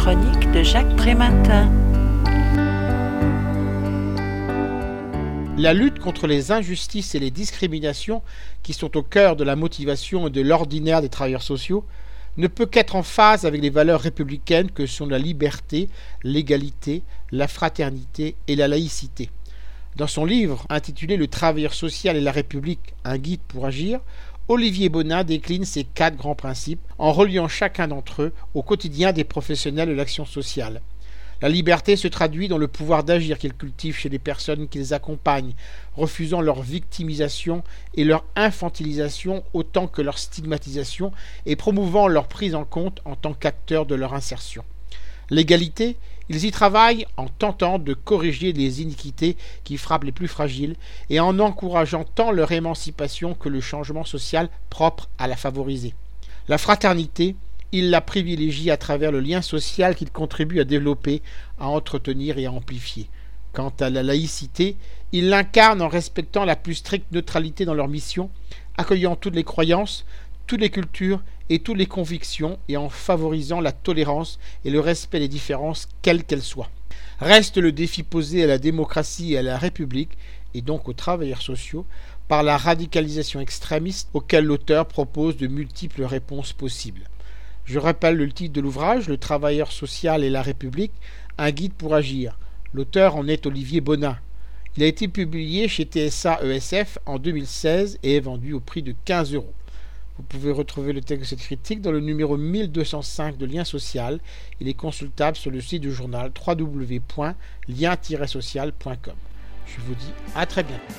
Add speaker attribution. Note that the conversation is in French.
Speaker 1: chronique de Jacques Prématin.
Speaker 2: La lutte contre les injustices et les discriminations qui sont au cœur de la motivation et de l'ordinaire des travailleurs sociaux ne peut qu'être en phase avec les valeurs républicaines que sont la liberté, l'égalité, la fraternité et la laïcité. Dans son livre intitulé Le travailleur social et la République, un guide pour agir, Olivier Bonin décline ces quatre grands principes en reliant chacun d'entre eux au quotidien des professionnels de l'action sociale. La liberté se traduit dans le pouvoir d'agir qu'ils cultivent chez les personnes qu'ils accompagnent, refusant leur victimisation et leur infantilisation autant que leur stigmatisation et promouvant leur prise en compte en tant qu'acteurs de leur insertion. L'égalité, ils y travaillent en tentant de corriger les iniquités qui frappent les plus fragiles et en encourageant tant leur émancipation que le changement social propre à la favoriser. La fraternité, il la privilégie à travers le lien social qu'il contribue à développer, à entretenir et à amplifier. Quant à la laïcité, il l'incarne en respectant la plus stricte neutralité dans leur mission, accueillant toutes les croyances, toutes les cultures et toutes les convictions et en favorisant la tolérance et le respect des différences, quelles qu'elles soient. Reste le défi posé à la démocratie et à la République, et donc aux travailleurs sociaux, par la radicalisation extrémiste auquel l'auteur propose de multiples réponses possibles. Je rappelle le titre de l'ouvrage, Le travailleur social et la République, un guide pour agir. L'auteur en est Olivier Bonin. Il a été publié chez TSA ESF en 2016 et est vendu au prix de 15 euros. Vous pouvez retrouver le texte de cette critique dans le numéro 1205 de Lien Social. Il est consultable sur le site du journal www.lien-social.com. Je vous dis à très bientôt.